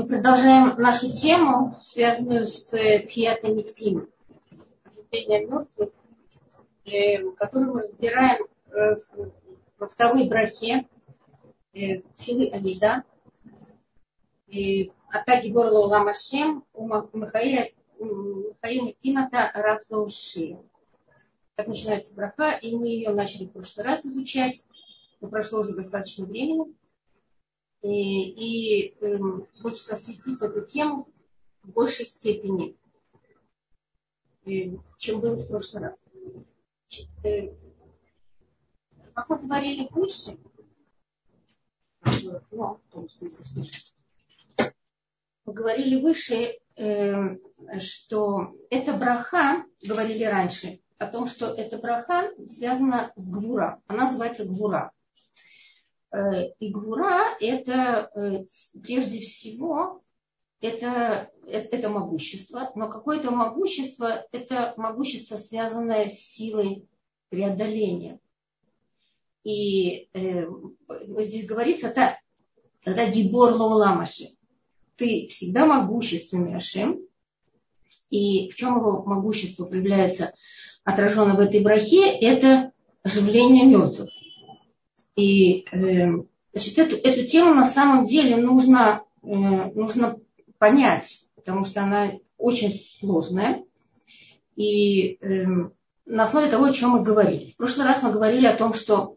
Мы продолжаем нашу тему, связанную с э, Тхиата Миктим, оживление мертвых, э, которую мы разбираем э, во второй брахе Тхилы Амида. Атаки горла Ламашем у Михаила Миктимата Рафлауши. Так начинается браха, и мы ее начали в прошлый раз изучать, но прошло уже достаточно времени и, и э, хочется осветить эту тему в большей степени, э, чем было в прошлый раз. Э, как мы говорили выше, ну, мы говорили выше, э, что эта браха, говорили раньше, о том, что эта браха связана с гвура. Она называется гвура. Э, и это э, прежде всего это, это могущество, но какое-то могущество – это могущество, связанное с силой преодоления. И э, здесь говорится, это, это гибор лауламаши. Ты всегда могущественный Ашем. И в чем его могущество проявляется, отражено в этой брахе, это оживление мертвых. И э, значит, эту, эту тему на самом деле нужно, э, нужно понять, потому что она очень сложная. И э, на основе того, о чем мы говорили. В прошлый раз мы говорили о том, что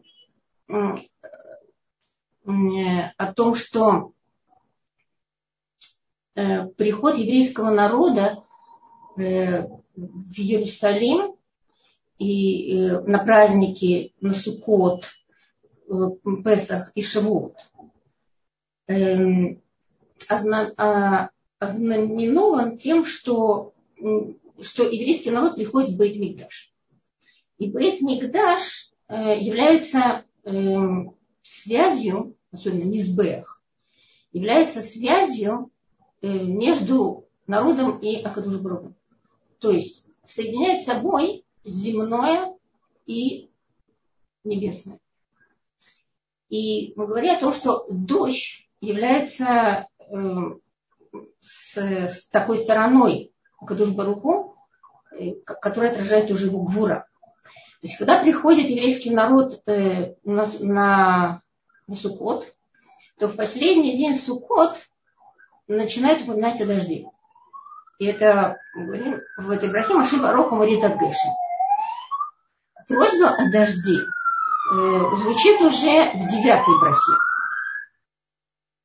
о том, что приход еврейского народа в Иерусалим и на праздники на Суккот Песах и Шавуот эм, а, ознаменован тем, что, что еврейский народ приходит в Бейт Мигдаш. И Бейт Мигдаш э, является эм, связью, особенно Мизбех, является связью э, между народом и Акадушброгом. То есть соединяет собой земное и небесное. И мы говорили о том, что дождь является э, с, с такой стороной Кадуш Баруху, э, которая отражает уже его гвура. То есть, когда приходит еврейский народ э, на, на, на Суккот, то в последний день Суккот начинает упоминать о дожде. И это, мы говорим, в этой брахе Маши Барока Марита Гэши. Просьба о дожде звучит уже в девятой брахе.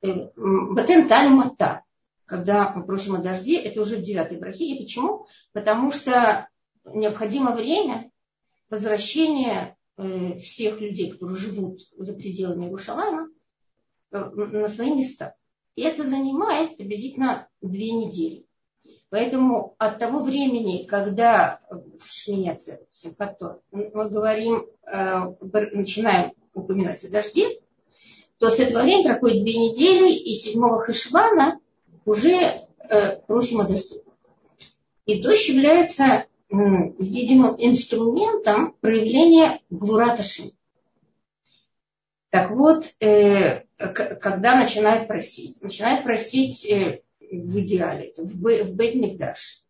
Э, Батен Талимата. Когда мы просим о дожде, это уже в девятой брахе. И почему? Потому что необходимо время возвращения э, всех людей, которые живут за пределами Иерушалайма, на свои места. И это занимает приблизительно две недели. Поэтому от того времени, когда Шминяцер, мы говорим, э, начинаем упоминать о дожде, то с этого времени проходит две недели, и седьмого Хишвана уже э, просим о дожде. И дождь является, видимо, инструментом проявления Гвураташи. Так вот, э, когда начинает просить? Начинает просить в идеале, в, в Бейт-Мигдаш,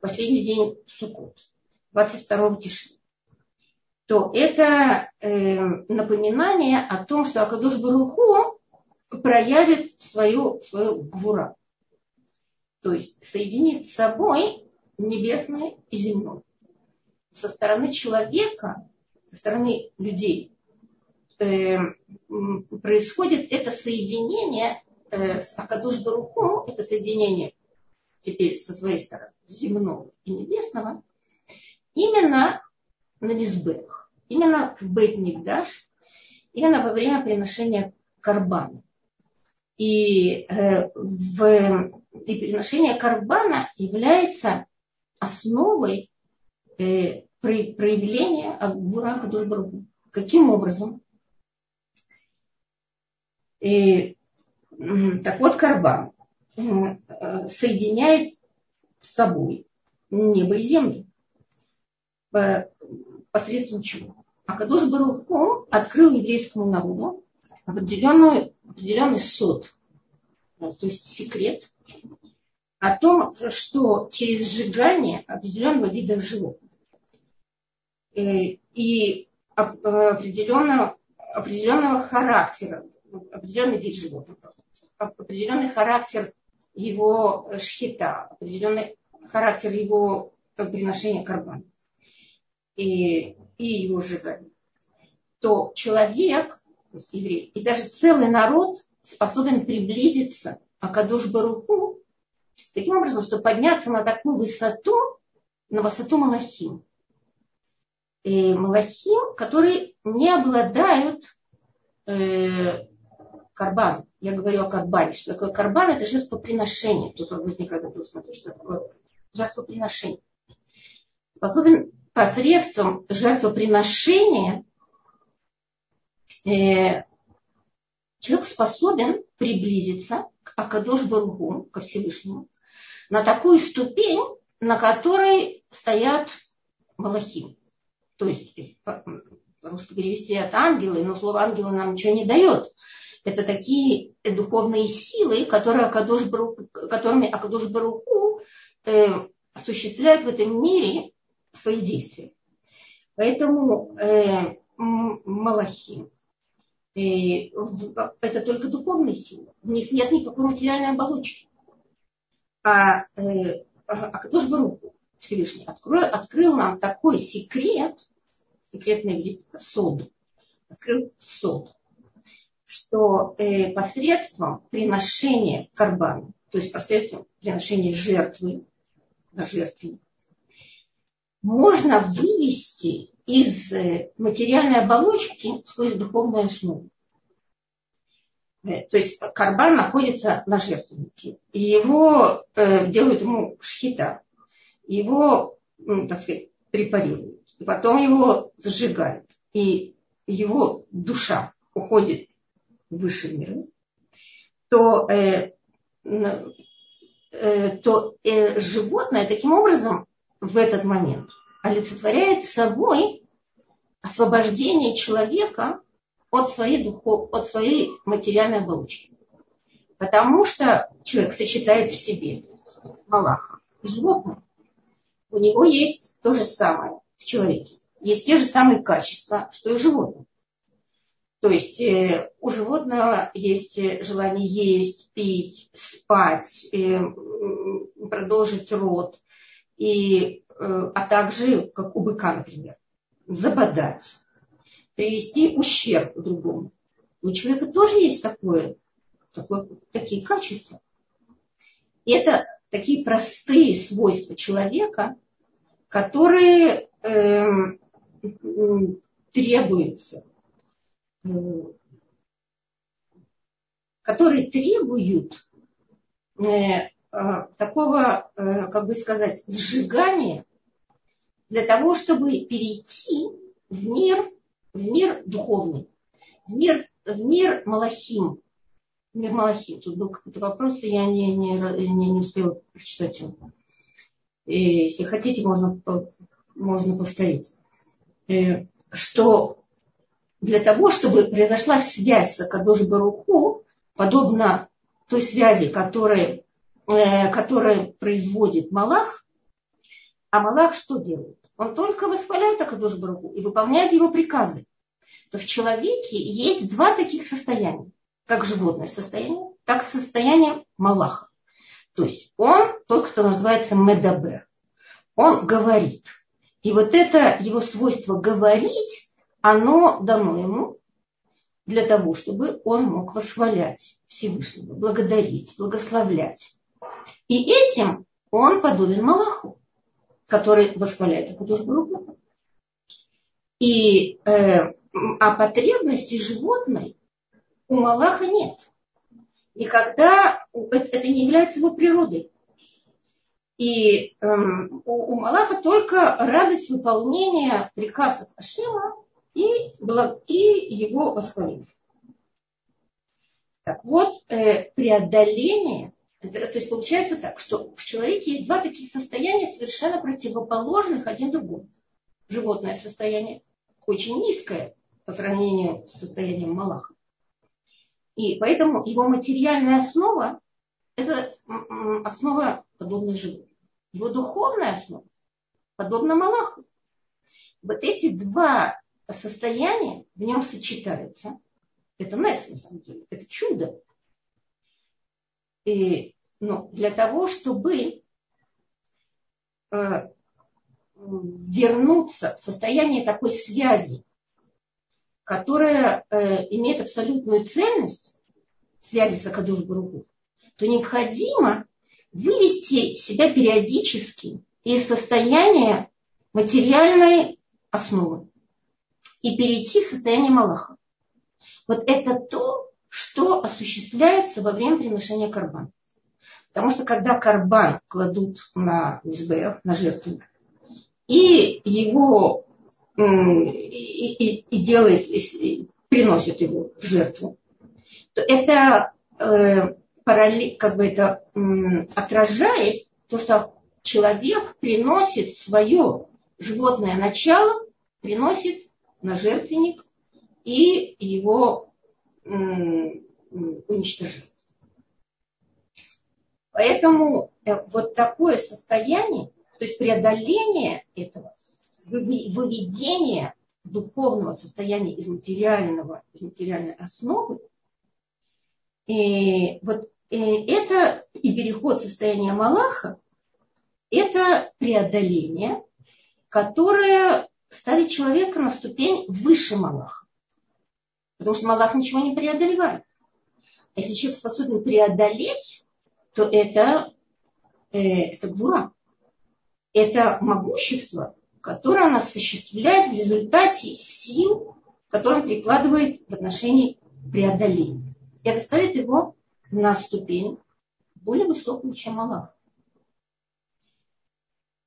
последний день Суккот, 22 тишины, то это э, напоминание о том, что Акадуш Баруху проявит свою, свою гвура. То есть соединит с собой небесное и земное. Со стороны человека, со стороны людей э, происходит это соединение э, с Акадуш Баруху, это соединение теперь со своей стороны земного и небесного, именно на Мизбех, именно в Бейт Мигдаш, именно во время приношения карбана. И, э, в, и приношение карбана является основой э, проявления Агура Кадушбаргу. Каким образом? И так вот, Карбан э, соединяет с собой небо и землю. Посредством чего? А Кадош Баруху открыл еврейскому народу определенный, определенный суд, то есть секрет, о том, что через сжигание определенного вида животных э, и определенного, определенного характера, определенный вид животных, определенный характер его шхита, определенный характер его приношения карбана и, и его сжигания, то человек, то есть еврей, и даже целый народ способен приблизиться к Акадош Баруку таким образом, чтобы подняться на такую высоту, на высоту Малахим. И Малахим, которые не обладают э, карбаном. Я говорю о карбане. Что такое карбан? Это жертвоприношение. Тут возникает вопрос, смотри, что такое жертвоприношение. Способен посредством жертвоприношения э, человек способен приблизиться к Акадош Баругу, ко Всевышнему, на такую ступень, на которой стоят Малахим. То есть, русски перевести от ангелы, но слово ангелы нам ничего не дает. Это такие духовные силы, которые Акадош Баруку, которыми Акадош Баруку э, осуществляет в этом мире свои действия. Поэтому э, Малахим э, это только духовные силы. В них нет никакой материальной оболочки. А, э, а Кадош Баруху Всевышний открыл, открыл нам такой секрет, секретное величество, сод, открыл сод, что э, посредством приношения карбана, то есть посредством приношения жертвы на жертве, можно вывести из э, материальной оболочки свою духовную основу. Э, то есть карбан находится на жертвеннике, и его э, делают ему шхита, его, ну, так сказать, препарируют, и потом его зажигают, и его душа уходит высший мир, то, э, э, то э, животное таким образом в этот момент олицетворяет собой освобождение человека от своей, духов, от своей материальной оболочки. Потому что человек сочетает в себе Малаха и животное. У него есть то же самое в человеке. Есть те же самые качества, что и у животного. То есть э, у животного есть желание есть, пить, спать, э, продолжить род, и, э, а также, как у быка, например, забодать, привести ущерб другому. У человека тоже есть такое, такое, такие качества. И это такие простые свойства человека, которые э, требуются, э, которые требуют э, э, такого, э, как бы сказать, сжигания для того, чтобы перейти в мир в мир духовный, в мир, в мир Малахим. Мир Малахим. Тут был какой-то вопрос, и я не, не, не, не успела прочитать его. И, если хотите, можно, можно повторить. Э, что для того, чтобы произошла связь с Акадош Баруху, подобно той связи, которая, э, которая производит Малах, а Малах что делает? Он только восхваляет Акадош Баруху и выполняет его приказы. То в человеке есть два таких состояния. Как животное состояние, так и состояние Малаха. То есть он тот, кто называется Медабер. Он говорит. И вот это его свойство говорить, оно дано ему для того, чтобы он мог восхвалять Всевышнего, благодарить, благословлять. И этим он подобен Малаху который восхваляет Акадуш Баруху. И э, а потребности животной у Малаха нет. Никогда это не является его природой. И эм, у, у Малаха только радость выполнения приказов Ашема и, и его восхваления. Так вот, э, преодоление то есть получается так, что в человеке есть два таких состояния совершенно противоположных один другому. Животное состояние очень низкое по сравнению с состоянием Малаха. И поэтому его материальная основа – это основа подобно животному. Его духовная основа подобна Малаху. Вот эти два состояния в нем сочетаются. Это Нес, на самом деле. Это чудо. И, ну, для того, чтобы э, вернуться в состояние такой связи, которая э, имеет абсолютную ценность в связи с Акадуш Группу, то необходимо вывести себя периодически из состояния материальной основы и перейти в состояние Малаха. Вот это то, что осуществляется во время приношения карбана. Потому что когда карбан кладут на СБФ, на жертву, и его и, и, и делает, и приносит его в жертву, то это э, параллель, как бы это м, отражает то, что человек приносит свое животное начало, приносит на жертвенник и его м, уничтожает. Поэтому э, вот такое состояние, то есть преодоление этого, выведение духовного состояния из материального, из материальной основы, и вот и это и переход состояния Малаха, это преодоление, которое ставит человека на ступень выше Малаха. Потому что Малах ничего не преодолевает. А если человек способен преодолеть, то это, э, это гвура. Это могущество, которое он осуществляет в результате сил, которые прикладывает в отношении преодоления. Это ставит его на ступень более высокую, чем Аллах.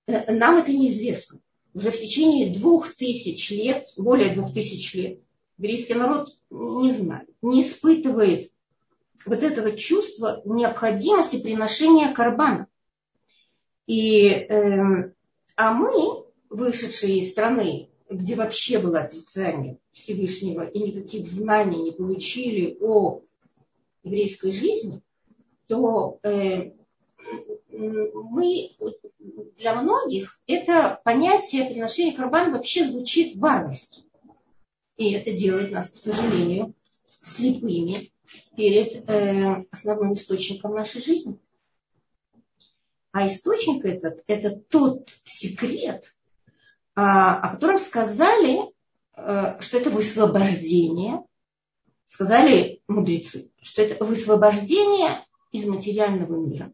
Э, нам это неизвестно. Уже в течение двух тысяч лет, более двух тысяч лет, еврейский народ не знает, не испытывает вот этого чувства необходимости приношения карбана. И, э, а мы, вышедшие из страны, где вообще было отрицание Всевышнего и никаких знаний не получили о еврейской жизни, то э, мы, для многих это понятие приношения карбана вообще звучит варварски. И это делает нас, к сожалению, слепыми перед э, основным источником нашей жизни. А источник этот – это тот секрет, а, о котором сказали, э, что это высвобождение, сказали мудрецы, что это высвобождение из материального мира.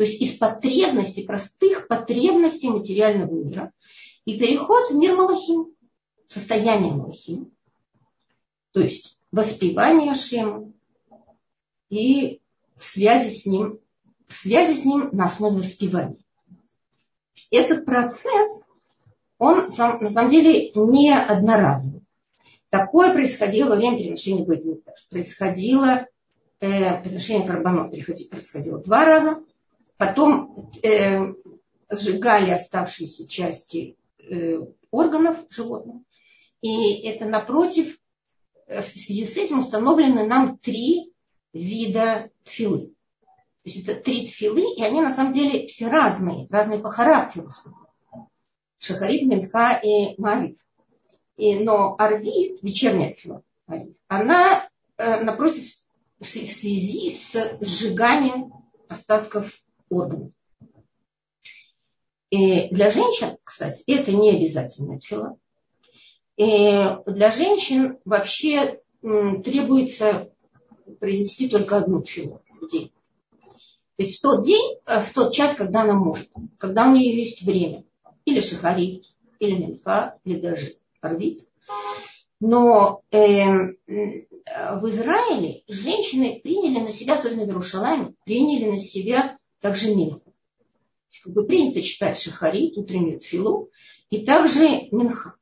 То есть из потребностей, простых потребностей материального мира. И переход в мир Малахим, состояние Малахим. То есть воспевание Шема и в связи с ним, в связи с ним на основе воспевания. Этот процесс, он на самом деле не одноразовый. Такое происходило во время перемещения Бейтмитаж. Происходило э, перемещение карбонот происходило два раза. Потом э, сжигали оставшиеся части э, органов животных. И это напротив, э, в связи с этим установлены нам три вида тфилы. То есть это три тфилы, и они на самом деле все разные, разные по характеру. Шахарит, Минха и Мариф. И, но Арвит, вечерняя тфила, она э, напротив в связи с сжиганием остатков органов. И для женщин, кстати, это не обязательная тфила. И для женщин вообще требуется произнести только одну тфилу в день. То есть в тот день, э, в тот час, когда она может, когда у нее есть время. Или шахарит, или минха, или даже орбит. Но э, в Израиле женщины приняли на себя, особенно в Иерушалайме, приняли на себя также минху. Как бы принято читать шахарит, утреннюю тфилу, и также минха.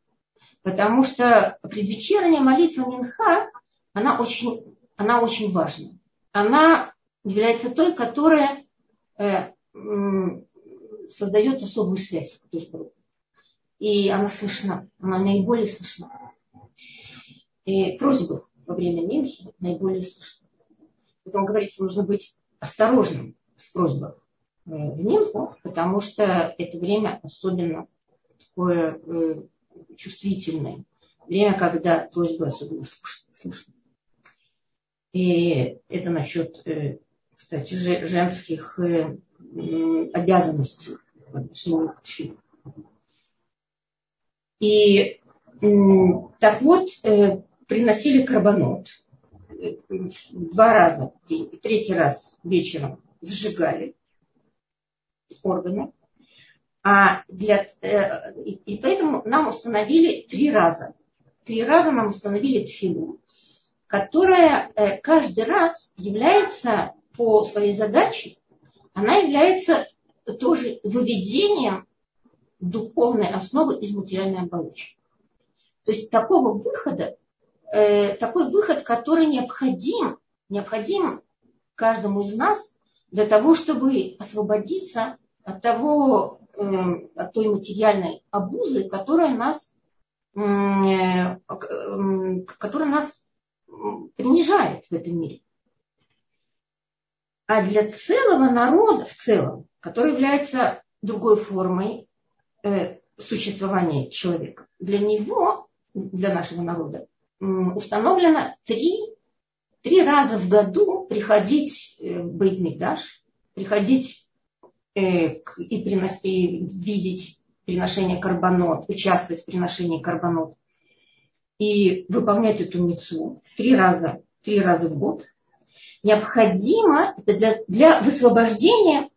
Потому что предвечерняя молитва минха, она очень, она очень важна. Она является той, которая э, создает особую связь с Богом и она слышна, она наиболее слышна. И просьбы во время Минхи наиболее слышны. Поэтому говорится, нужно быть осторожным в просьбах в Минху, потому что это время особенно такое чувствительное. Время, когда просьбы особенно слышны. И это насчет, кстати, женских обязанностей в отношении к тфилу. И так вот, э, приносили карбонот э, два раза в день, третий раз вечером сжигали органы. А для, э, и поэтому нам установили три раза. Три раза нам установили тфилу, которая каждый раз является по своей задаче, она является тоже выведением духовной основы из материальной оболочки. То есть такого выхода, э, такой выход, который необходим, необходим каждому из нас для того, чтобы освободиться от того, э, от той материальной обузы, которая нас, э, которая нас принижает в этом мире. А для целого народа в целом, который является другой формой Э, существования человека. Для него, для нашего народа, установлено три, три раза в году приходить э, в Бейтмикдаш, приходить э, и, приносить, и видеть приношение карбонот, участвовать в приношении карбонот. И выполнять эту мецу три раза, три раза в год, необходимо это для, для высвобождения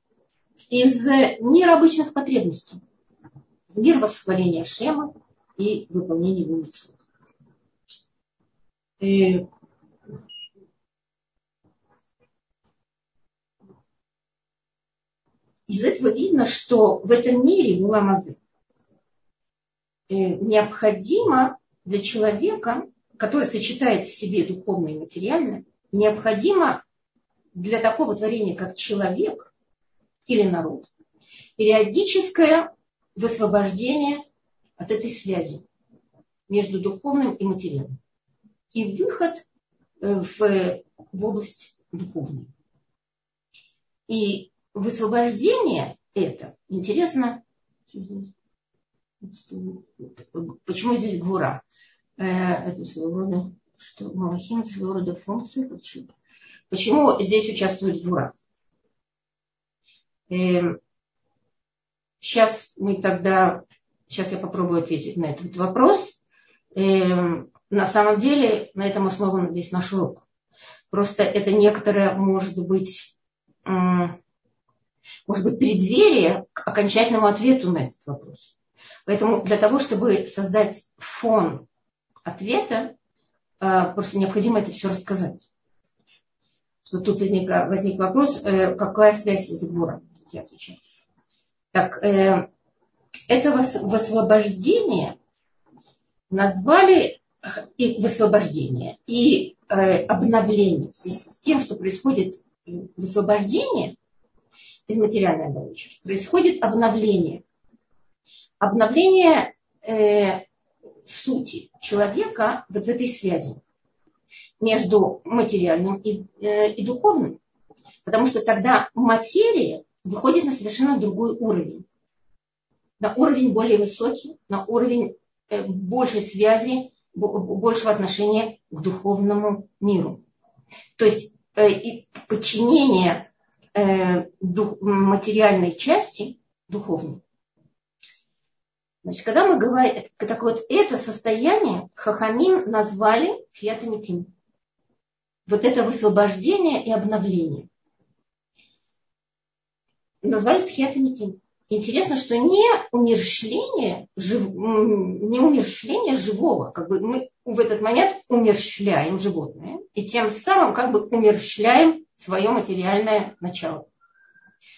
из мира обычных потребностей. Мир восхваления Шема и выполнение его митцвот. Из этого видно, что в этом мире муламазы необходимо для человека, который сочетает в себе духовное и материальное, необходимо для такого творения, как человек или народ, периодическое высвобождение от этой связи между духовным и материальным. И выход э, в, в область духовную. И высвобождение это, интересно, почему здесь гвура? Э, это своего рода, что Малахим своего рода функции. Почему здесь участвует гвура? Эм, Сейчас мы тогда, сейчас я попробую ответить на этот вопрос. Эм, на самом деле на этом основан весь наш урок. Просто это некоторое, может быть, может быть, преддверие к окончательному ответу на этот вопрос. Поэтому для того, чтобы создать фон ответа, э, просто необходимо это все рассказать. Что тут возник, возник вопрос, э, какая связь с Гуром, я отвечаю. Так, э, это высвобождение назвали и высвобождение, и обновление. С тем, что происходит высвобождение из материальной оболочки, происходит обновление. Обновление э, сути человека вот в этой связи между материальным и, э, и духовным. Потому что тогда материя выходит на совершенно другой уровень. На уровень более высокий, на уровень э, большей связи, большего отношения к духовному миру. То есть э, и подчинение э, материальной части духовной. Значит, когда мы говорим, так вот это состояние Хахамим назвали Фиатанитим. Вот это высвобождение и обновление назвали тхиатамитим. Интересно, что не умерщвление, жив, не умерщвление живого, как бы мы в этот момент умерщвляем животное, и тем самым как бы умерщвляем свое материальное начало.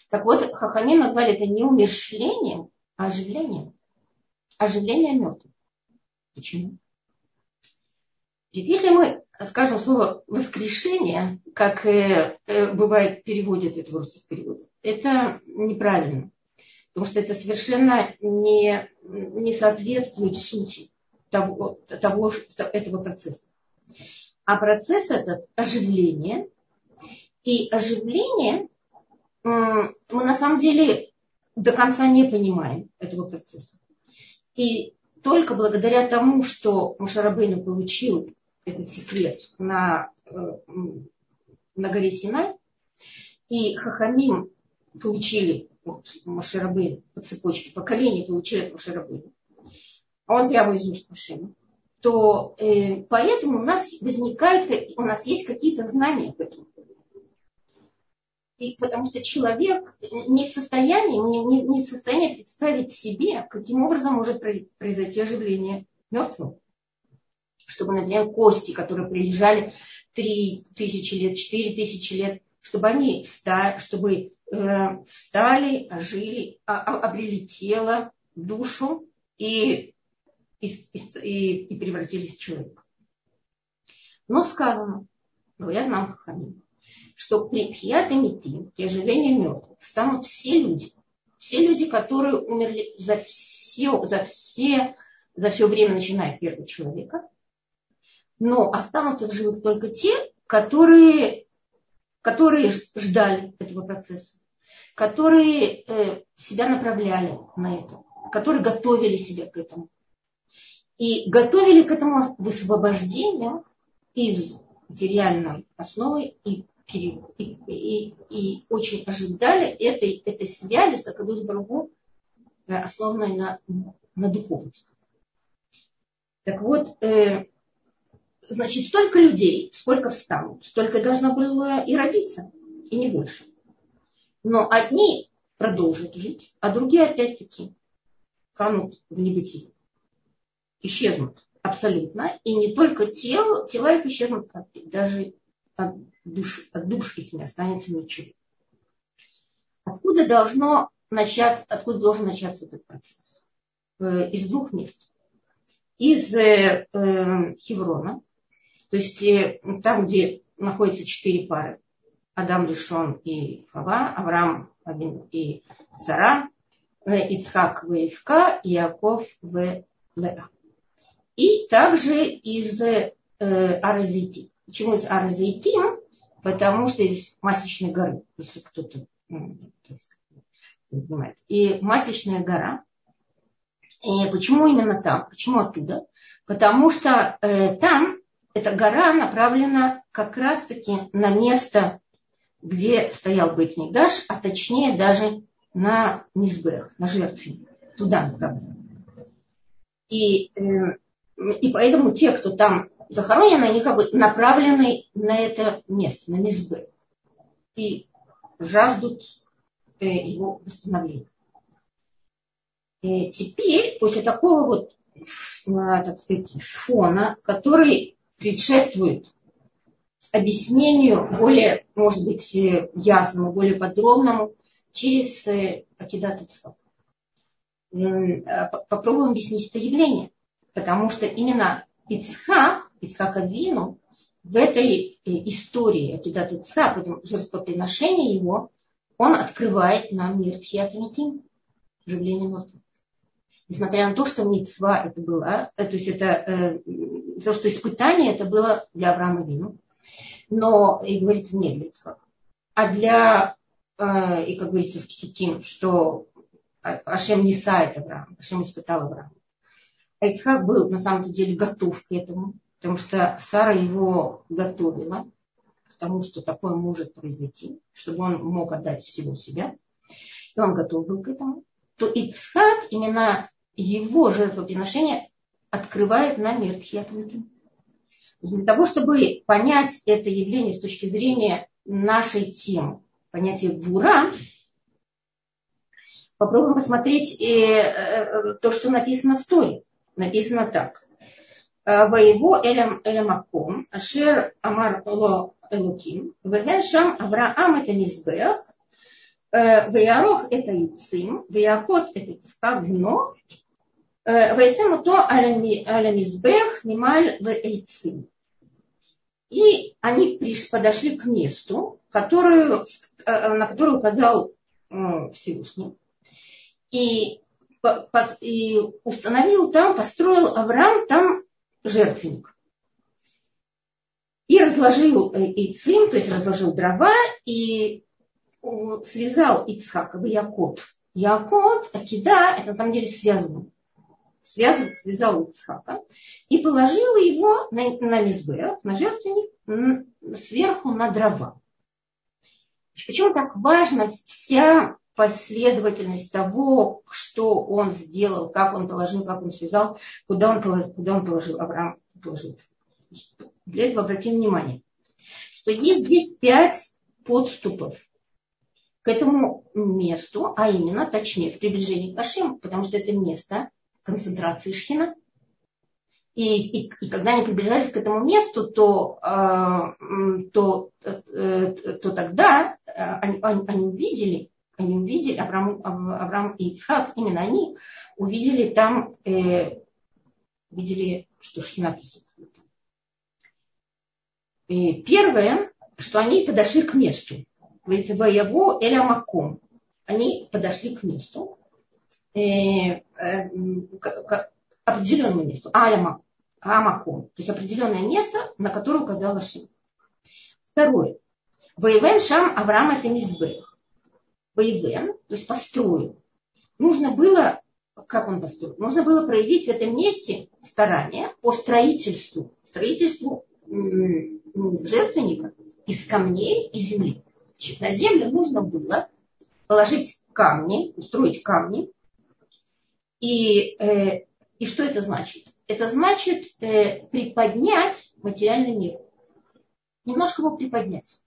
Так вот, Хахами назвали это не умерщвлением, а оживлением. Оживление мертвых. Почему? Ведь если мы скажем слово воскрешение, как э, э, бывает переводят это в русских переводах, это неправильно. Потому что это совершенно не, не соответствует сути того, того, этого процесса. А процесс этот оживление. И оживление мы на самом деле до конца не понимаем этого процесса. И только благодаря тому, что Мушарабейну получил этот секрет на, э, на горе Синай, и Хахамим получили вот, Маширабейну по цепочке, поколение получили от Маширабейну, а он прямо из уст Машина, то э, поэтому у нас возникает, у нас есть какие-то знания об этом. И потому что человек не в состоянии, не, не, не в состоянии представить себе, каким образом может произойти оживление мертвого. Чтобы, например, кости, которые прилежали три тысячи лет, четыре тысячи лет, чтобы они встали, чтобы, э, встали ожили, а, а, обрели тело, душу и, и, и, и превратились в человека. Но сказано, говорят нам Хахамим, что при Тхиатамити, при оживлении мертвых, станут все люди. Все люди, которые умерли за все, за все, за все время, начиная от первого человека. Но останутся в живых только те, которые, которые ждали этого процесса, которые э, себя направляли на это, которые готовили себя к этому. И готовили к этому высвобождению из материальной основы и и, и, и очень ожидали этой, этой связи с Акадуш Барагу, э, основанной на, на духовности. Так вот, э, значит, столько людей, сколько встанут, столько должно было и родиться, и не больше. Но одни продолжат жить, а другие опять-таки канут в небытие, исчезнут абсолютно. И не только тело, тела их исчезнут, даже от душ, от душ их не останется ничего. Откуда должно начаться, откуда должен начаться этот процесс? Э, из двух мест. Из э, э, Хеврона, то есть э, там, где находятся четыре пары. Адам Ришон и Хава, Авраам и Сара, э, Ицхак в Ивка, Иаков в Леа. И также из э, Аразити. Почему из Аразитим? Потому что из масечной горы, если кто-то ну, понимает. И масечная гора. И почему именно там? Почему оттуда? Потому что э, там эта гора направлена как раз-таки на место, где стоял Бейтмигдаш, а точнее даже на Низбех, на жертвенник. Туда направлена. И, э, и поэтому те, кто там захоронены, они как бы направлены на это место, на мизбы. И жаждут э, его восстановления. И теперь, после такого вот, э, так сказать, фона, который предшествует объяснению более, может быть, э, ясному, более подробному через Акидат Ицхак. Попробуем объяснить это явление. Потому что именно Ицхак Ицхака Вину в этой э, истории Акидат Ицхак, в этом его, он открывает нам мир Тхиатамитин, оживление мертвых. Несмотря на то, что мецва это было, э, то есть это э, то, что испытание это было для Авраама Вину, но, и говорится, не для Ицхака, а для, э, и как говорится в Псуким, что Ашем не сайт Авраама, Ашем испытал Авраама. А Ицхак был на самом деле готов к этому потому что Сара его готовила к тому, что такое может произойти, чтобы он мог отдать всего себя, и он готов был к этому, то Ицхак, именно его жертвоприношение открывает нам мир Тхиатмити. Для того, чтобы понять это явление с точки зрения нашей темы, понятие Гвура, попробуем посмотреть э, э, то, что написано в Торе. Написано так. Э, Воего Элем Элемаком, Ашер Амар Ло Элуким, Веген Шам Авраам это Мизбех, э, Веярох это Ицим, Веякот это Цкагно, э, Вейсему то Алямизбех Нималь в Эйцим. И они подошли к месту, которую, на которое указал Всевышний. И и установил там, построил Авраам там жертвенник. И разложил яйцим, то есть разложил дрова, и связал Ицхака в Якот. Якот, Акида, это на самом деле связано. Связал, связал Ицхака и положил его на, на мизбех, на жертвенник, сверху на дрова. Почему так важно вся последовательность того, что он сделал, как он положил, как он связал, куда он положил, куда он положил Авраам положил. Для этого обратим внимание, что есть здесь пять подступов к этому месту, а именно, точнее, в приближении к Ашему, потому что это место концентрации Шхина. И, и, и когда они приближались к этому месту, то, э, то, э, то тогда э, они, они, они увидели, они увидели, Авраам, Авраам и Ицхак, именно они увидели там, э, увидели, что Шхина присутствует. И первое, что они подошли к месту. Воево Эля Маком. Они подошли к месту, э, э, к, к определенному месту. Аля Амаком. То есть определенное место, на которое указал Ашим. Второе. Воевен Шам Авраам это Мизбех. Воевен, то есть построил. Нужно было, как он построил? Нужно было проявить в этом месте старание по строительству, строительству жертвенника из камней и земли. Значит, на землю нужно было положить камни, устроить камни. И, э, и что это значит? Это значит э, приподнять материальный мир. Немножко его приподнять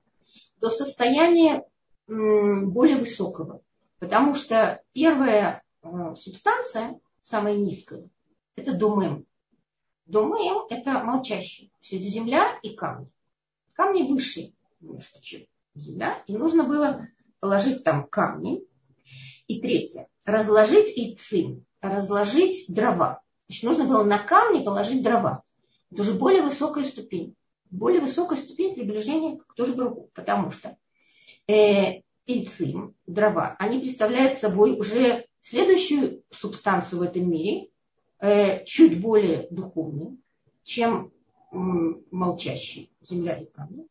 до состояния более высокого. Потому что первая э, субстанция, самая низкая, это думаем. Думаем – это молчащий. Все это земля и камни. Камни выше немножко, чем земля, и нужно было положить там камни. И третье, разложить яйцин, разложить дрова. Значит, нужно было на камни положить дрова. Это уже более высокая ступень. Более высокая ступень приближения к тоже другу. Потому что э, яйцин, дрова, они представляют собой уже следующую субстанцию в этом мире, э, чуть более духовную, чем э, молчащий земля и камни.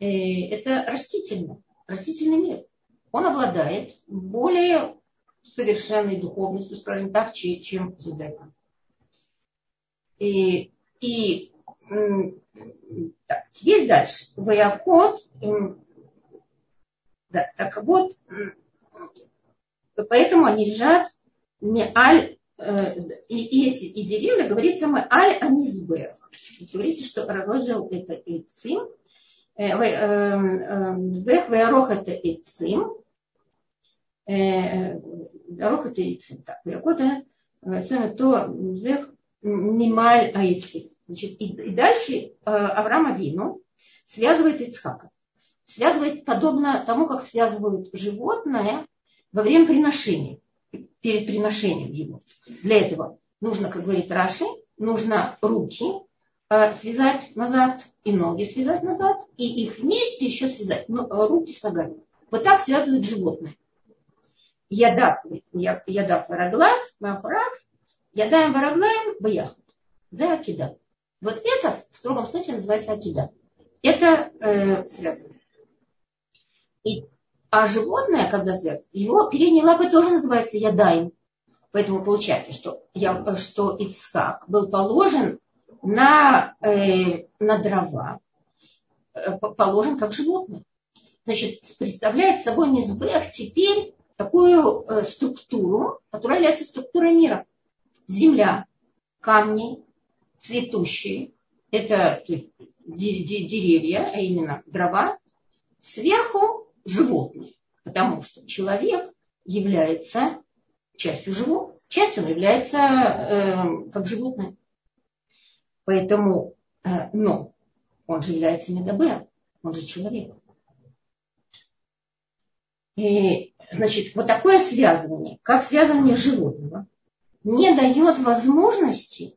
Э, это растительный, растительный мир. Он обладает более совершенной духовностью, скажем так, чем зудека. И, и так, теперь дальше. Ваякот, да, так вот, поэтому они лежат не аль, э, и, и эти и деревья, говорится мы аль анизбех. Говорится, что разложил это Ицим, Вех веарох это Ицим, Арох это Ицим. Так, Веакота, то Вех Нималь Аицим. Значит, и, и дальше Авраама Вину связывает Ицхака. Связывает подобно тому, как связывают животное во время приношения, перед приношением его. Для этого нужно, как говорит Раши, нужно руки Э, связать назад и ноги связать назад, и их вместе еще связать, ну, э, руки с ногами. Вот так связывают животные. Ядав, ядав вараглав, махурав, ядаем вараглаем, баяхут. За акида. Вот это в строгом смысле называется акида. Это э, связано. И, а животное, когда связано, его передние лапы тоже называется ядаем. Поэтому получается, что, я, что Ицхак был положен на, э, на дрова э, положен как животное. Значит, представляет собой Мизбех теперь такую э, структуру, которая является структурой мира. Земля, камни, цветущие, это деревья, а именно дрова, сверху животные, потому что человек является частью живого, частью он является э, как животное. Поэтому, э, но он же является медабер, он же человек. И, значит, вот такое связывание, как связывание животного, не дает возможности,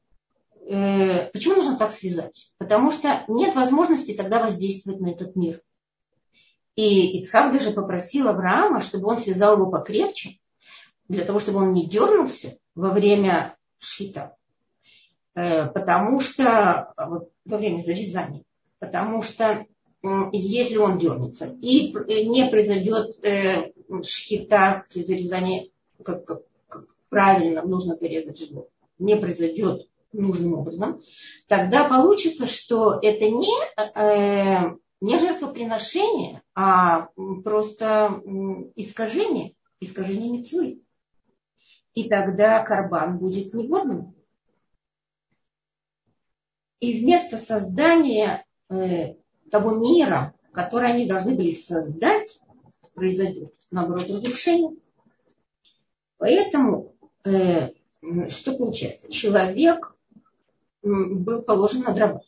э, почему нужно так связать? Потому что нет возможности тогда воздействовать на этот мир. И Ицхак даже попросил Авраама, чтобы он связал его покрепче, для того, чтобы он не дернулся во время шхита. Э, потому что во время зарезания, потому что если он дернется, и не произойдет э, шхита, зарезание, как, как, как правильно нужно зарезать живот, не произойдет нужным образом, тогда получится, что это не, э, не жертвоприношение, а просто искажение, искажение мецвы. И тогда карбан будет негодным. И вместо создания э, того мира, который они должны были создать, произойдет, наоборот, разрушение. Поэтому э, что получается? Человек был положен на дрова,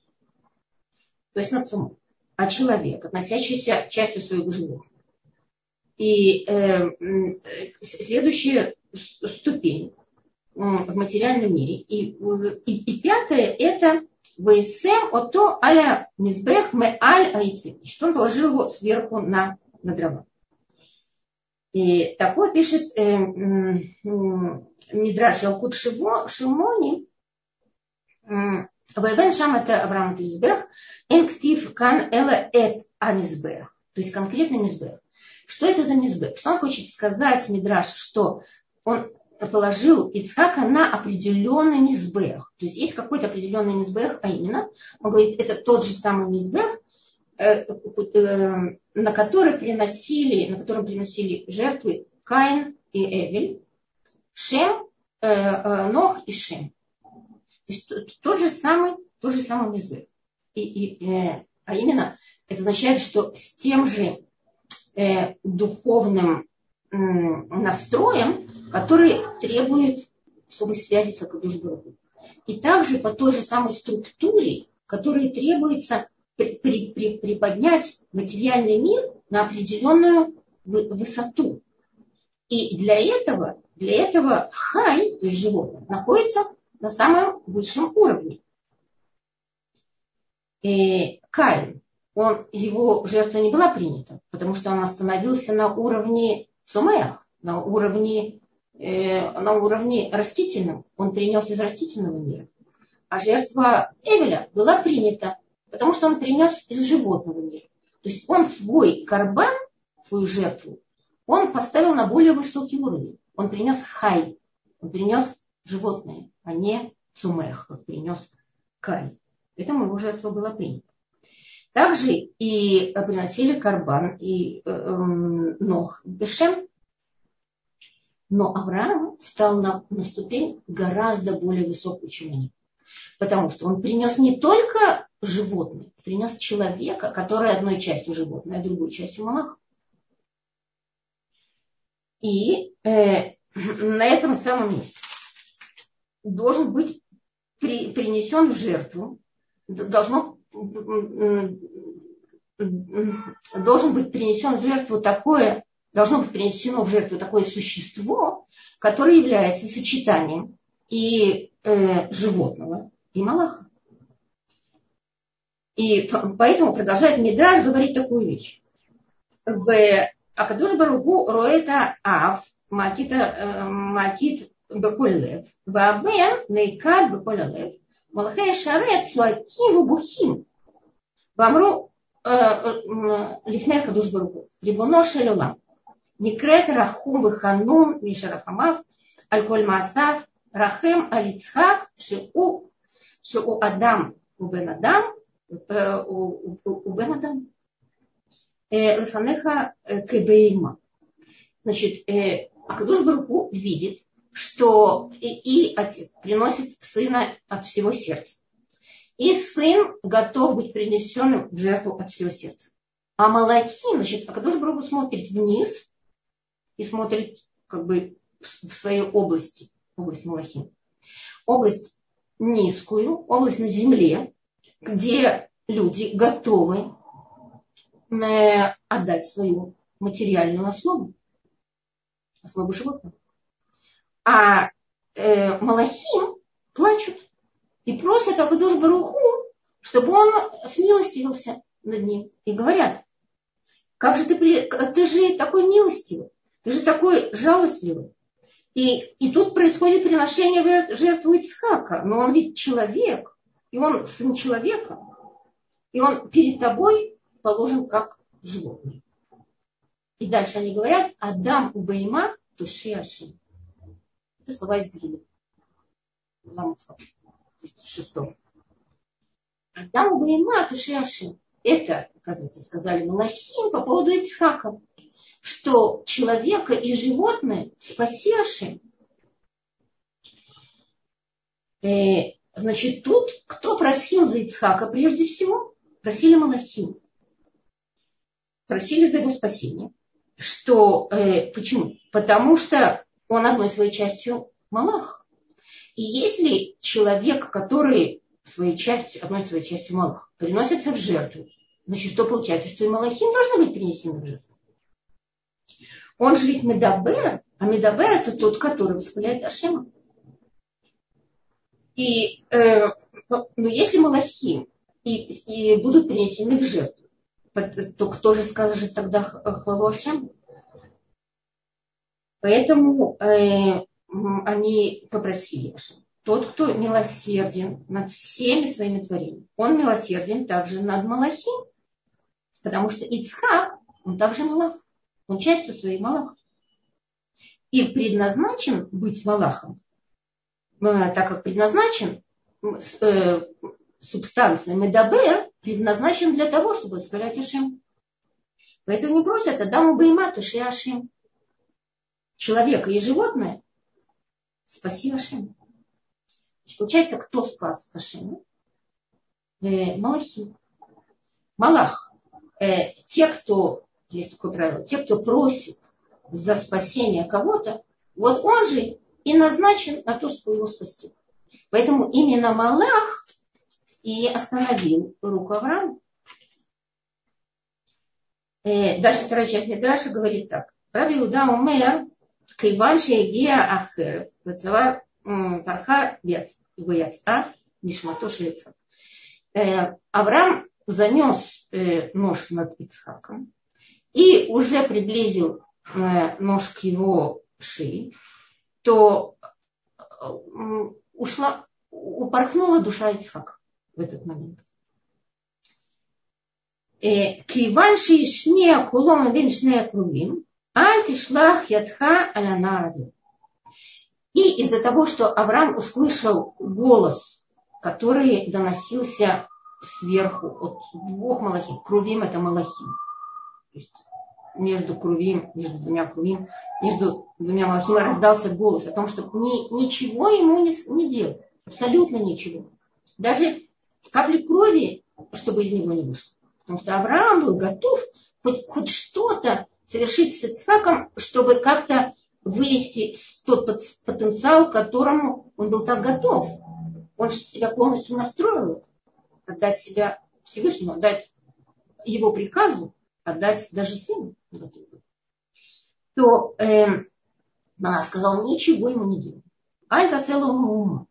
то есть на цуму, а человек, относящийся частью своего животного. И э, следующая ступень в материальном мире. И, и, и пятое это Вейсем ото аля мизбех ме аль айцим. Что он положил его сверху на, на дрова. И такое пишет э, э, Мидраш Ялкут Шимони. Вейвен шам это Авраам Мизбех. Энктив кан эла эт а мизбех. То есть конкретно мизбех. Что это за мизбех? Что он хочет сказать, Мидраш, что он положил Ицхака на определенный мизбех. То есть есть какой-то определенный мизбех, а именно, он говорит, это тот же самый мизбех, э, э, на который приносили, на котором приносили жертвы Каин и Эвель, Шем, э, Нох и Шем. То есть тот же самый, тот же самый мизбех. И, и, а именно, это означает, что с тем же духовным настроем, который требует особой связи с Акадуш И также по той же самой структуре, которой требуется при, при, при, приподнять материальный мир на определенную высоту. И для этого, для этого хай, то есть животное, находится на самом высшем уровне. И Каин, он, его жертва не была принята, потому что он остановился на уровне цумеях, на уровне Э, на уровне растительном, он принес из растительного мира. А жертва Эвеля была принята, потому что он принес из животного мира. То есть он свой карбан, свою жертву, он поставил на более высокий уровень. Он принес хай, он принес животное, а не цумех, как принес кай. Поэтому его жертва была принята. Также и приносили карбан и э, э, бешем, но Авраам стал на, на ступень гораздо более высокую, чем они. Потому что он принес не только животное, принес человека, который одной частью животное, а другой частью монах. И э, на этом самом месте должен быть при, принесен в жертву, должно, должен быть принесен в жертву такое должно быть принесено в жертву такое существо, которое является сочетанием и э, животного, и малаха. И поэтому продолжает Мидраж говорить такую вещь. В Акадуш Баругу роэта ав макита э, макит беколев вабен нейкад беколев малахей шарет цуаким вубухим вамру э, э, лифней Акадуш Баругу рибоно шелюлам Никрет Рахум Виханун Мишарахамав Аль-Коль Маасав Рахем Алицхак Шиу Шиу Адам у Бен Адам у Бен Адам Лефанеха Кебейма. Значит, Акадуш Баруху видит, что и, и отец приносит сына от всего сердца. И сын готов быть принесенным в жертву от всего сердца. А Малахим, значит, Акадуш Баруху смотрит вниз и смотрит как бы в своей области, область Малахим. Область низкую, область на земле, где люди готовы э, отдать свою материальную основу, основу животного. А э, Малахим плачут и просят Акадуш Баруху, чтобы он смилостивился над ним. И говорят, как же ты, ты же такой милостивый. Ты же такой жалостливый. И, и тут происходит приношение жертву Ицхака. Но он ведь человек. И он сын человека. И он перед тобой положен как животный. И дальше они говорят, Адам у Бейма туши Ашим. Слова из Библии. То есть шестого. Адам Бейма туши Ашим. Это, оказывается, сказали Малахим по поводу Ицхака, что человека и животное спаси Ашим. Э, значит, тут кто просил за Ицхака прежде всего? Просили Малахим. Просили за его спасение. Что, э, почему? Потому что он одной своей частью Малах. И если человек, который своей частью, одной своей частью מלאך, приносится в жертву, значит, что получается? Что и מלאכים должны быть перенесены в жертву. Он же ведь מדבר, а מדבר это тот, который восхваляет Ашема. И э, но если מלאכים и, и будут принесены в жертву, то кто же скажет тогда хвалу Ашем? Поэтому э, они попросили Ашем. Тот, кто милосерден над всеми своими творениями, он милосерден также над Малахим. Потому что Ицхак, он также Малах. Он частью своей Малах. И предназначен быть Малахом, э, так как предназначен э, субстанция Медабе, предназначен для того, чтобы восхвалять Ашем. Поэтому не просят Адаму Бейма, Туши Ашем. Человека и животное спаси Ашем. Получается, кто спас Ашем? Э, Малахи. Малах. Э, те, кто, есть такое правило, те, кто просит за спасение кого-то, вот он же и назначен на то, чтобы его спасти. Поэтому именно Малах и остановил руку Авраама. Э, дальше вторая часть Медраша говорит так. Раби Иуда умер, кайван шеегия ахер, вецавар парха веца, нишмато шлица. Э, Авраам занес э, нож над Ицхаком и уже приблизил нож к его шее, то ушла, упорхнула душа Ицхака в этот момент. כיוון שהשמיע קולו מבין שני הקרובים, Альтишлах ядха алянарази. И из-за того, что Авраам услышал голос, который доносился сверху, от двух малахим, крувим это малахим, то есть между крувим, между двумя крувим, между двумя малахим раздался голос о том, что ни, ничего ему не, не делал, абсолютно ничего. Даже капли крови, чтобы из него не вышло. Потому что Авраам был готов хоть, хоть что-то совершить с Ицхаком, чтобы как-то вывести тот потенциал, к которому он был так готов. Он же себя полностью настроил, отдать себя Всевышнему, отдать его приказу, отдать даже сыну. То э, она сказала, ничего ему не делай. Альта селу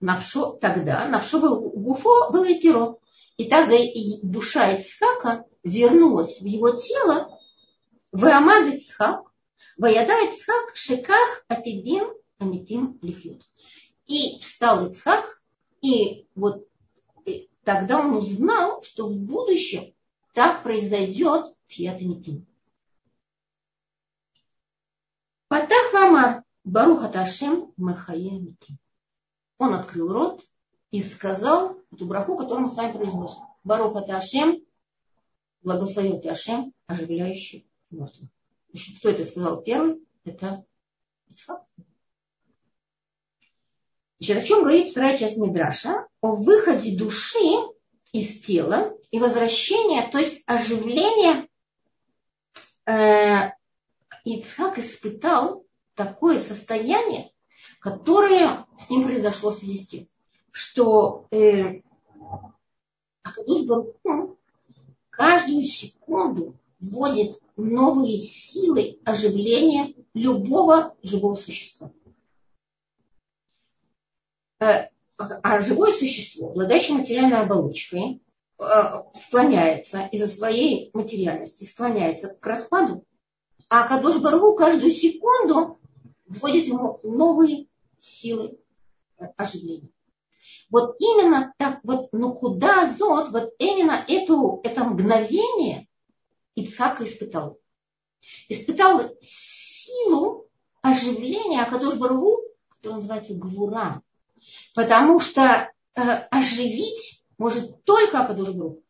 Навшо, тогда Навшо был Гуфо был Икеро. И тогда и душа Ицхака вернулась в его тело, в Амад Ицхак, Ваяда Ицхак Шеках Атидим Амитим Лифют. И встал Ицхак, и вот тогда он узнал, что в будущем так произойдет Тхиат Амитим. Патах Вамар Баруха Ташем Махае Амитим он открыл рот и сказал эту браху, которую мы с вами произносим. Баруха ты Ашем, благословил ты Ашем, оживляющий Значит, кто это сказал первый? Это Ицхак. Значит, о чем говорит вторая часть Мидраша? О выходе души из тела и возвращение, то есть оживление. Э, Ицхак испытал такое состояние, которое с ним произошло в связи с тем, что э, каждую секунду вводит новые силы оживления любого живого существа. Э, а живое существо, обладающее материальной оболочкой, э, склоняется из-за своей материальности, склоняется к распаду. А Кадош Баргу каждую секунду вводит ему новые силы оживления. Вот именно так, вот, ну куда зод, вот именно эту, это мгновение Ицхак испытал. Испытал силу оживления Акадош Баргу, которое называется Гвура. Потому что э, оживить может только Акадош Баргу.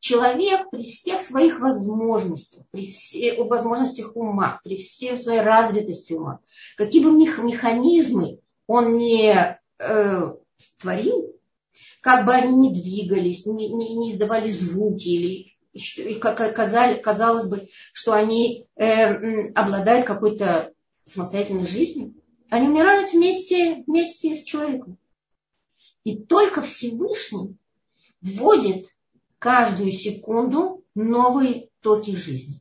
Человек при всех своих возможностях, при всех возможностях ума, при всей своей развитости ума, какие бы механизмы он не э, творил, как бы они ни двигались, не, издавали звуки или казалось бы, что они э, обладают какой-то самостоятельной жизнью, они умирают вместе, вместе с человеком. И только Всевышний вводит каждую секунду новые токи жизни.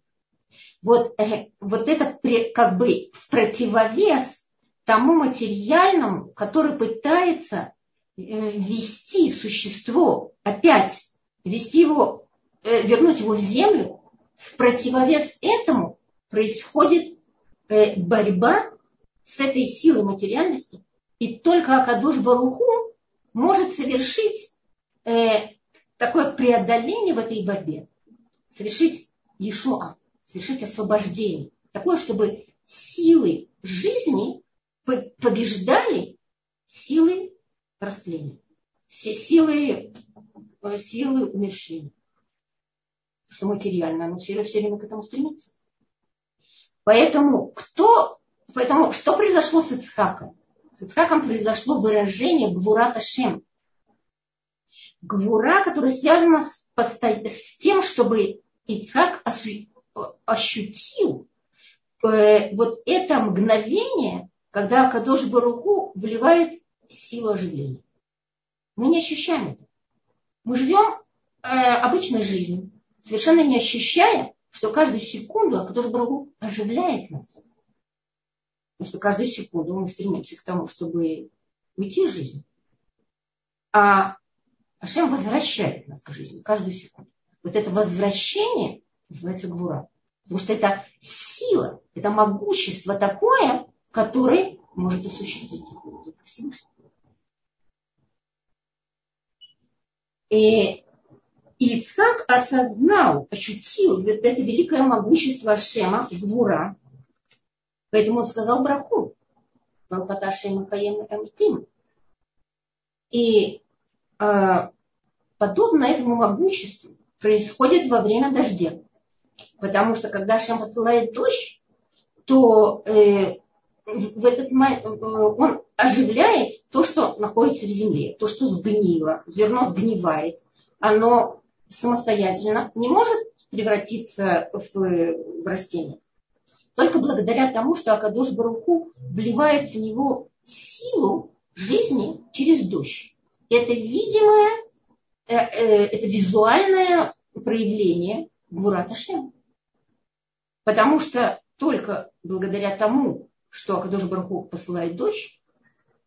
Вот, э, вот это как бы в противовес тому материальному, который пытается Э, ввести существо, опять ввести его, вернуть его в землю, в противовес этому происходит э, борьба с этой силой материальности. И только Акадуш Баруху может совершить такое преодоление в этой борьбе, совершить Ешуа, совершить освобождение. Такое, чтобы силы жизни побеждали силы растления. Силы, э, силы умерщвления. Что материально, оно все, все время к этому стремится. Поэтому кто, поэтому что произошло с Ицхаком? С Ицхаком произошло выражение Гвурата Шем. Гвура, которая связана с, с тем, чтобы Ицхак ощутил э, вот это мгновение, когда Кадош Баруху вливает силу оживления. Мы не ощущаем это. Мы живем э, обычной жизнью, совершенно не ощущая, что каждую секунду Акадош Брагу оживляет нас. Потому что каждую секунду мы стремимся к тому, чтобы уйти из жизни. А Ашем возвращает нас к жизни каждую секунду. Вот это возвращение называется Гвура. Потому что это сила, это могущество такое, которое может осуществить. И Ицхак осознал, ощутил вот это великое могущество Ашема, Гвура. Поэтому он сказал браку. Барухата Ашема Хаем Амтим. И э, подобно этому могуществу происходит во время дождя. Потому что когда Ашем посылает дождь, то э, в этот э, он оживляет то, что находится в земле, то, что сгнило, зерно сгнивает, оно самостоятельно не может превратиться в, в растение. Только благодаря тому, что Акадош Баруху вливает в него силу жизни через дождь. Это видимое, э, э, это визуальное проявление Гурата Шем. Потому что только благодаря тому, что Акадош Баруху посылает дождь,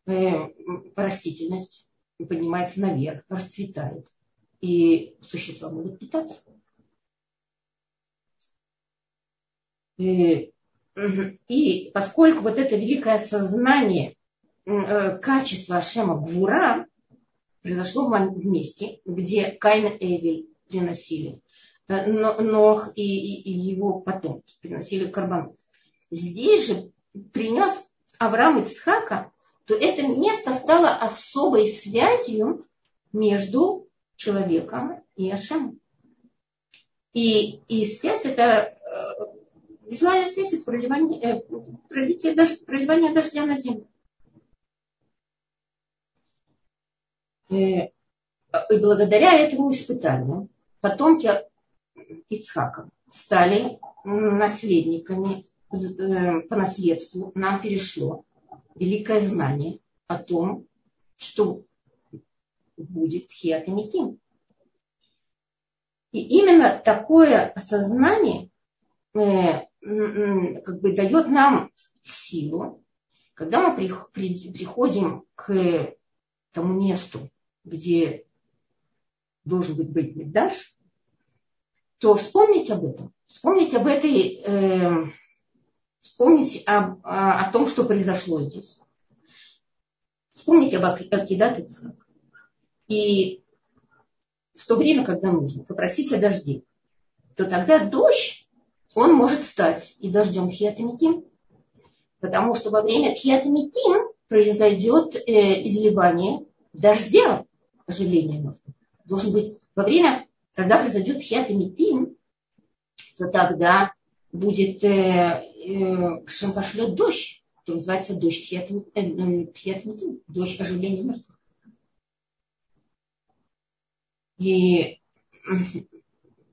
Э, растительность поднимается наверх, расцветает, и существа могут питаться. И, э, и поскольку вот это великое сознание э, качества Ашема Гвура произошло в месте, где Каин и Эвель приносили, Нох и, и, и его потомки приносили карбонот. Здесь же принес Авраам Ицхака то это место стало особой связью между человеком и Ашемом. И, и связь это э, визуальная связь это проливание, э, пролитие дождь, проливание дождя на землю. Э, и благодаря этому испытанию потомки Ицхака стали наследниками по наследству, нам перешло великое знание о том, что будет Хиат и именно такое осознание э, как бы дает нам силу, когда мы приходим к тому месту, где должен быть быть Меддаш, то вспомнить об этом, вспомнить об этой э, вспомнить о, о том, что произошло здесь. вспомнить об Акидат Ицхак. И в то время, когда нужно попросить о дожде, то тогда дождь, он может стать и дождем Тхиатамитим. Потому что во время Тхиатамитим произойдет э, изливание дождя, оживления. Должен быть во время, когда произойдет Тхиатамитим, то тогда будет, э, э, Шем пошлет дождь, который называется дождь Тхиатамитим, э, дождь оживления мертвых. И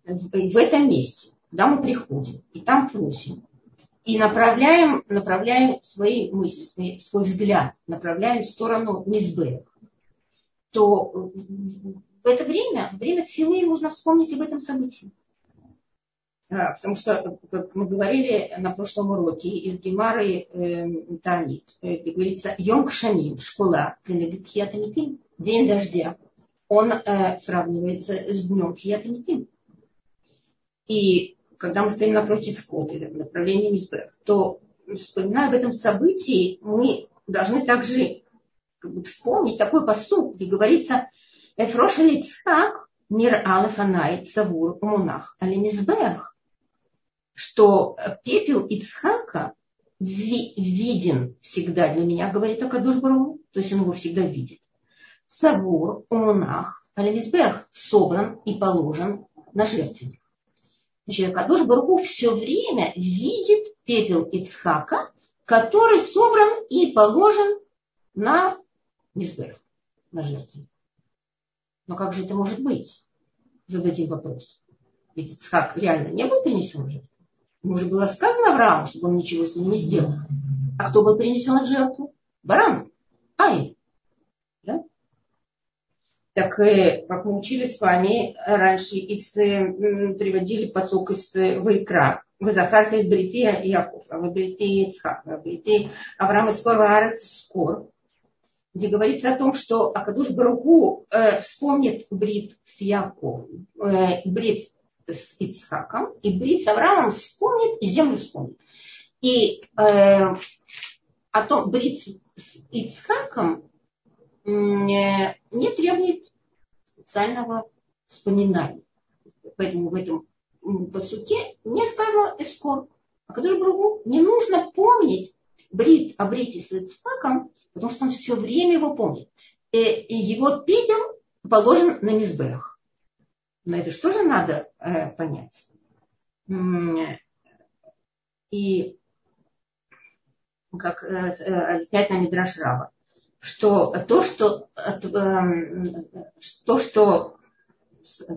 в этом месте, когда мы приходим, и там просим, и направляем, направляем свои мысли, свой, свой взгляд, направляем в сторону Мизбех, то в это время, время тфилы, нужно вспомнить об этом событии. А, потому что, как мы говорили на прошлом уроке, из Гемары э, Танит, э, говорится, Йом Кшамим, школа, день дождя, он э, сравнивается с днем Тхиятамитим. И когда мы стоим напротив входа или в направлении Мизбех, то, вспоминая об этом событии, мы должны также как бы, вспомнить такой посуд, где говорится «Эфрош Ицхак мир алефанай цавур умунах али Мизбех», что пепел Ицхака виден всегда для меня, говорит Акадуш Бару, то есть он его всегда видит. Савур, умунах, алимизбех собран и положен на жертвенник. Значит, Кадош Баргу все время видит пепел Ицхака, который собран и положен на мизбех, на жертву. Но как же это может быть? Зададим вопрос. Ведь Ицхак реально не был принесен в жертву. Ему же было сказано Аврааму, чтобы он ничего с ним не сделал. А кто был принесен в жертву? Баран. Ай. Так э, как мы учили с вами раньше, из, э, приводили посок из э, Вайкра. Вы захарте Брития Яков, а вы Брития Ицхак, а Брития Авраам из Арец Скор, где говорится о том, что Акадуш Баруху э, вспомнит Брит с Яковом, э, Брит с Ицхаком, и Брит с Авраамом вспомнит, и землю вспомнит. И э, о том, Брит с Ицхаком не требует специального вспоминания. Поэтому в этом посуке не сказано эскор. А же Бругу не нужно помнить брит о с Ицхаком, потому что он все время его помнит. И, и его пепел положен на мизбех. Но это что же надо э, понять? И как э, э, объясняет на Мидраш Раба, что то, что, эм, то, что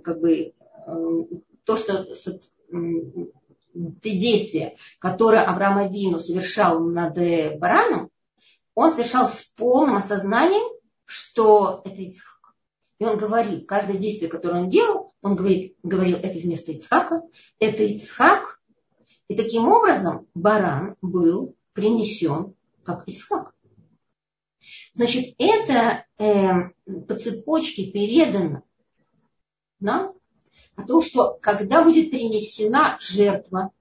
как бы, эм, то, что те действия, которые Авраам Авину совершал над э, бараном, он совершал с полным осознанием, что это Ицхак. И он говорил, каждое действие, которое он делал, он говорит, говорил, это вместо Ицхака, это Ицхак. И таким образом баран был принесен как Ицхак. Значит, это э, по цепочке передано нам о том, что когда будет принесена жертва,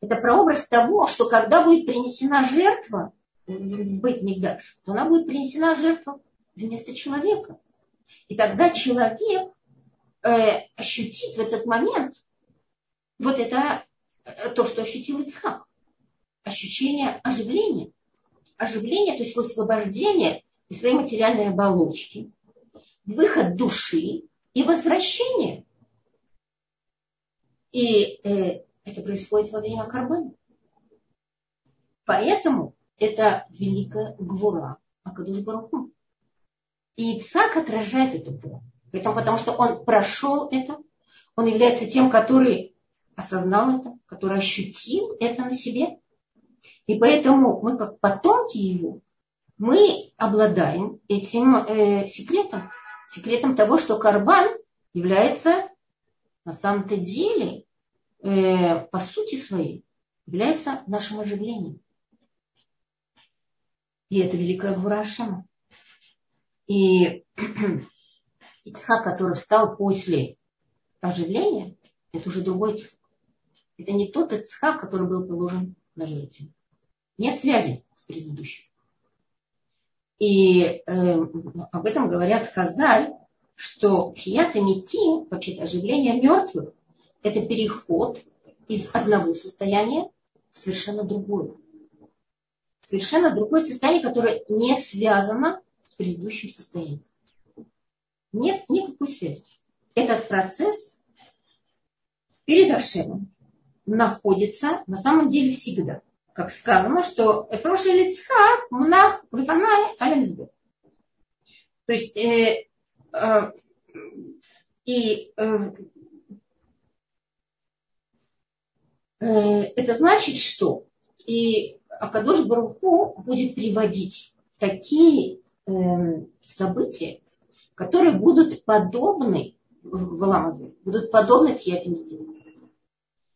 это прообраз того, что когда будет принесена жертва, быть Мигдаш, то она будет принесена жертва вместо человека. И тогда человек э, ощутит в этот момент вот это э, то, что ощутил Ицхак. Ощущение оживления оживление, то есть высвобождение из своей материальной оболочки, выход души и возвращение. И э, это происходит во время карбона. Поэтому это великая гвура Акадуш Баруху. И Ицак отражает эту гвуру. Поэтому, потому что он прошел это, он является тем, который осознал это, который ощутил это на себе и поэтому мы, как потомки его, мы обладаем этим э, секретом. Секретом того, что карбан является на самом-то деле, э, по сути своей, является нашим оживлением. И это великая Гура. И Ицхак, который встал после оживления, это уже другой Ицхак. Это не тот Ицхак, который был положен на жертву. Нет связи с предыдущим. И э, об этом говорят Хазаль, что тхият и вообще-то оживление мертвых, это переход из одного состояния в совершенно другое. Совершенно другое состояние, которое не связано с предыдущим состоянием. Нет никакой связи. Этот процесс перед Ашемом находится на самом деле всегда. Как сказано, что Эфроши Лицхак Мнах Вифанай Алямзбе. То есть э, э, и э, э, это значит, что и Акадош Баруху будет приводить такие э, события, которые будут подобны в Ламазе, будут подобны Тхиатамитим.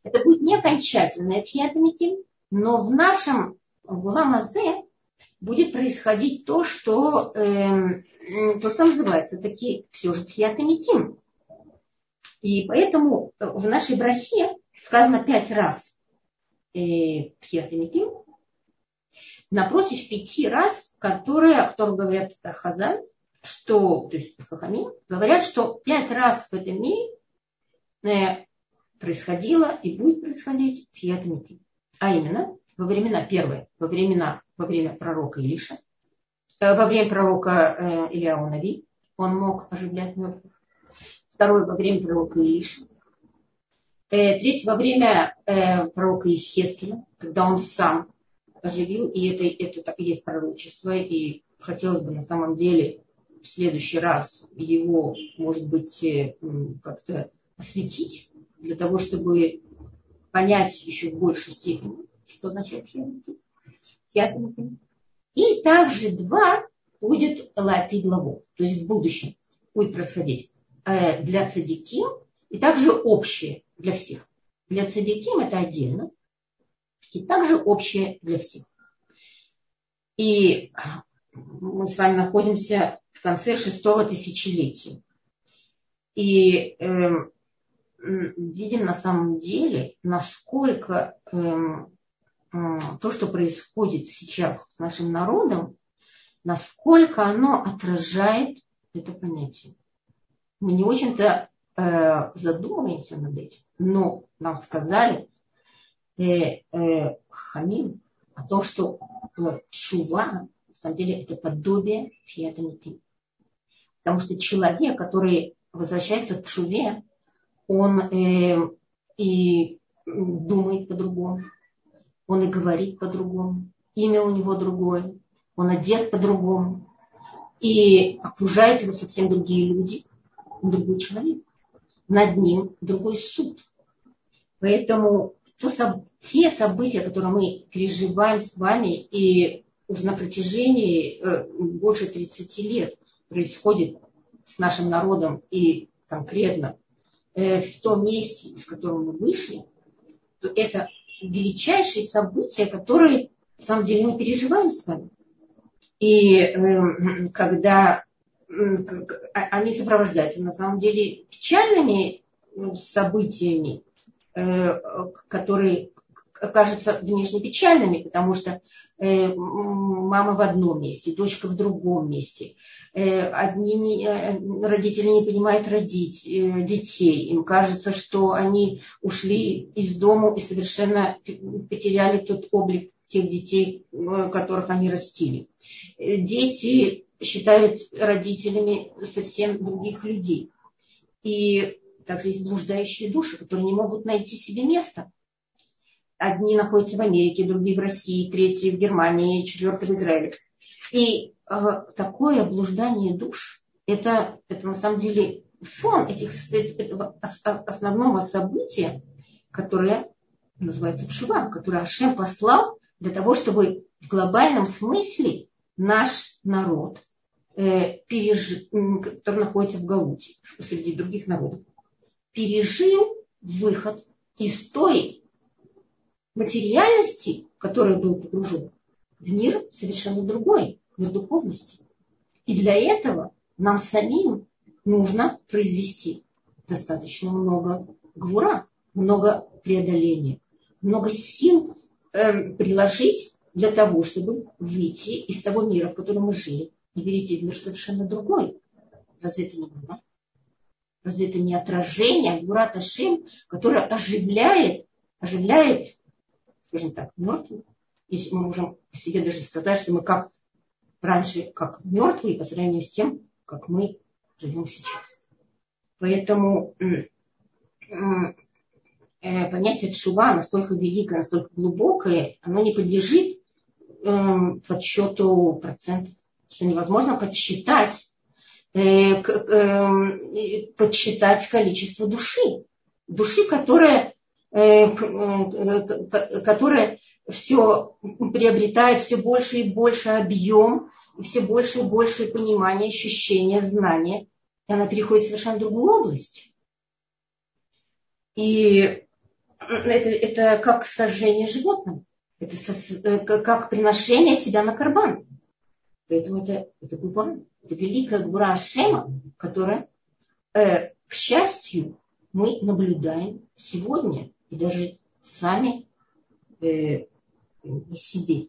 Это будет не окончательное Тхиатамитим, но в нашем в Ламазе будет происходить то, что, э, то, что называется таки все же Тхиатамитим. И поэтому в нашей брахе сказано пять раз э, Тхиатамитим, напротив пяти раз, которые, о которых говорят Хазаль, что, то есть Хахами, говорят, что пять раз в этом мире э, происходило и будет происходить Тхиатмити. А именно, во времена, первое, во времена, во время пророка Илиша, э, во время пророка э, Ильяу Нави, он мог оживлять мертвых. Второе, во время пророка Илиша. Третье, во время пророка Исхескеля, когда он сам оживил, и это, это так и есть пророчество, и хотелось бы на самом деле в следующий раз его, может быть, э, как-то осветить, для того, чтобы понять еще в большей степени, что означает театр. И также два будет латид лаво, то есть в будущем будет происходить э, для цадиким и также общее для всех. Для цадиким это отдельно, и также общее для всех. И мы с вами находимся в конце шестого тысячелетия. И э, видим на самом деле, насколько э, э, то, что происходит сейчас с нашим народом, насколько оно отражает это понятие. Мы не очень-то э, задумываемся над этим, но нам сказали э, э, Хамим о том, что э, чува самом деле это подобие фиатамитим. Потому что человек, который возвращается к чуве, он э, и думает по-другому, он и говорит по-другому, имя у него другое, он одет по-другому, и окружают его совсем другие люди, другой человек. Над ним другой суд. Поэтому то, те события, которые мы переживаем с вами, и уже на протяжении э, больше 30 лет происходит с нашим народом и конкретно в том месте, из которого мы вышли, то это величайшие события, которые, на самом деле, мы переживаем с вами. И э, когда а, они сопровождаются, на самом деле, печальными событиями, которые кажутся внешне печальными, потому что э, мама в одном месте, дочка в другом месте. Э, одни не, э, родители не понимают родить детей. Им кажется, что они ушли из дома и совершенно потеряли тот облик тех детей, которых они растили. Дети считают родителями совсем других людей. И также есть блуждающие души, которые не могут найти себе место Одни находятся в Америке, другие в России, третьи в Германии, четвертый в Израиле. И э, такое блуждание душ, это, это на самом деле фон этих, этого основного события, которое называется Чува, которое Ашем послал для того, чтобы в глобальном смысле наш народ, э, переж... который находится в Галуте, среди других народов, пережил выход из той материальности, в которой был погружен, в мир совершенно другой, мир духовности. И для этого нам самим нужно произвести достаточно много гвура, много преодоления, много сил э, приложить для того, чтобы выйти из того мира, в котором мы жили, и перейти в мир совершенно другой. Разве это не было? Разве это не отражение Гурата Шем, которое оживляет, оживляет, скажем так, мертвых? Если мы можем себе даже сказать, что мы как раньше, как мертвые по сравнению с тем, как мы живем сейчас. Поэтому э, понятие чува настолько великое, настолько глубокое, оно не подлежит э, подсчету процентов, что невозможно подсчитать, э, э, подсчитать количество души. Души, которая, э, э которая все приобретает все больше и больше объем, все больше и больше понимания, ощущения, знания. И она переходит в совершенно другую область. И это, это как сожжение животного. Это э, как приношение себя на карбан. Поэтому это, это губа, это великая гура Ашема, которая, э, к счастью, мы наблюдаем сегодня и даже сами э, себе.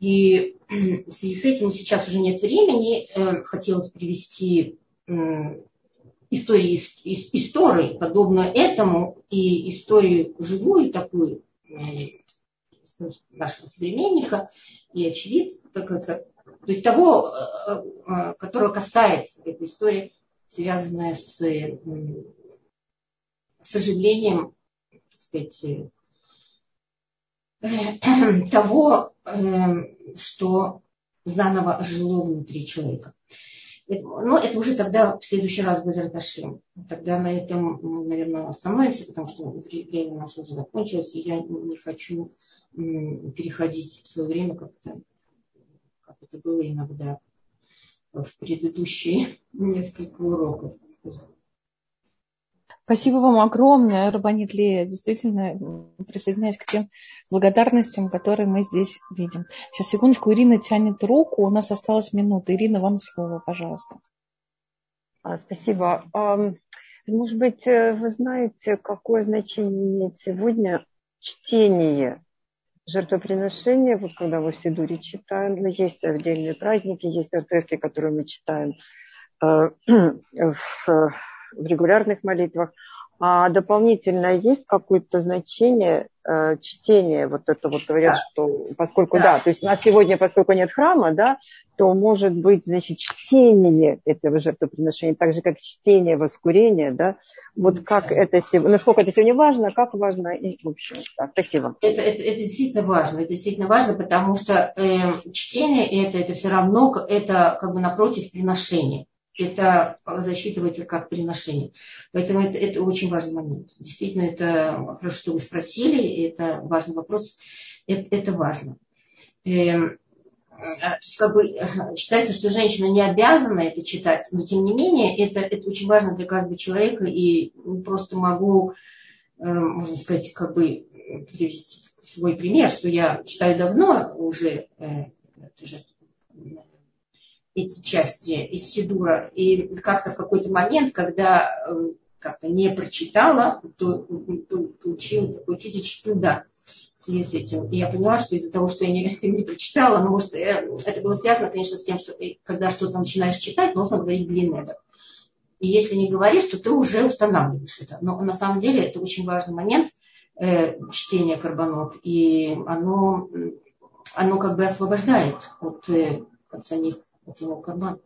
И в связи с этим сейчас уже нет времени. Э, хотелось привести э, истории, истории, подобную этому, и историю живую такую э, нашего современника и очевид, то есть того, которого касается эта история, связанная с, с оживлением, так сказать, того, эм, что заново ожило внутри человека. Но это уже тогда в следующий раз Безраташим. Тогда на этом мы, наверное, остановимся, потому что время наше уже закончилось, и я не хочу переходить в свое время, как это, как это было иногда в предыдущие несколько уроков. Спасибо вам огромное, Рабанит Лея. Действительно, присоединяюсь к тем благодарностям, которые мы здесь видим. Сейчас, секундочку, Ирина тянет руку. У нас осталась минута. Ирина, вам слово, пожалуйста. А, спасибо. Может быть, э, вы знаете, какое значение имеет сегодня чтение жертвоприношения, вот когда мы в Сидуре читаем, но есть отдельные праздники, есть отрывки, которые мы читаем э, в в регулярных молитвах. А дополнительно есть какое-то значение э, чтения, вот это вот говорят, да. что поскольку, да. да, то есть у нас сегодня, поскольку нет храма, да, то может быть, значит, чтение этого жертвоприношения, так же, как чтение воскурения, да, вот как это, насколько это сегодня важно, как важно, и, в общем, да, спасибо. Это, это, это действительно важно, это действительно важно, потому что э, чтение это, это все равно, это как бы напротив приношения это засчитывается как приношение. Поэтому это, это очень важный момент. Действительно, это хорошо, что вы спросили, это важный вопрос. Это, это важно. Эм, есть, как бы, считается, что женщина не обязана это читать, но тем не менее это, это очень важно для каждого человека, и просто могу, эм, можно сказать, как бы привести свой пример, что я читаю давно уже, э, это же эти части из Сидура. И как-то в какой-то момент, когда э, как-то не прочитала, то, получила такой физический удар в связи с этим. И я поняла, что из-за того, что я не, не прочитала, ну, может, э, это было связано, конечно, с тем, что ты, когда что-то начинаешь читать, нужно говорить блинедер. И если не говоришь, то ты уже устанавливаешь это. Но на самом деле это очень важный момент э, чтения карбонот. И оно, оно как бы освобождает от, э, от самих этого кармана.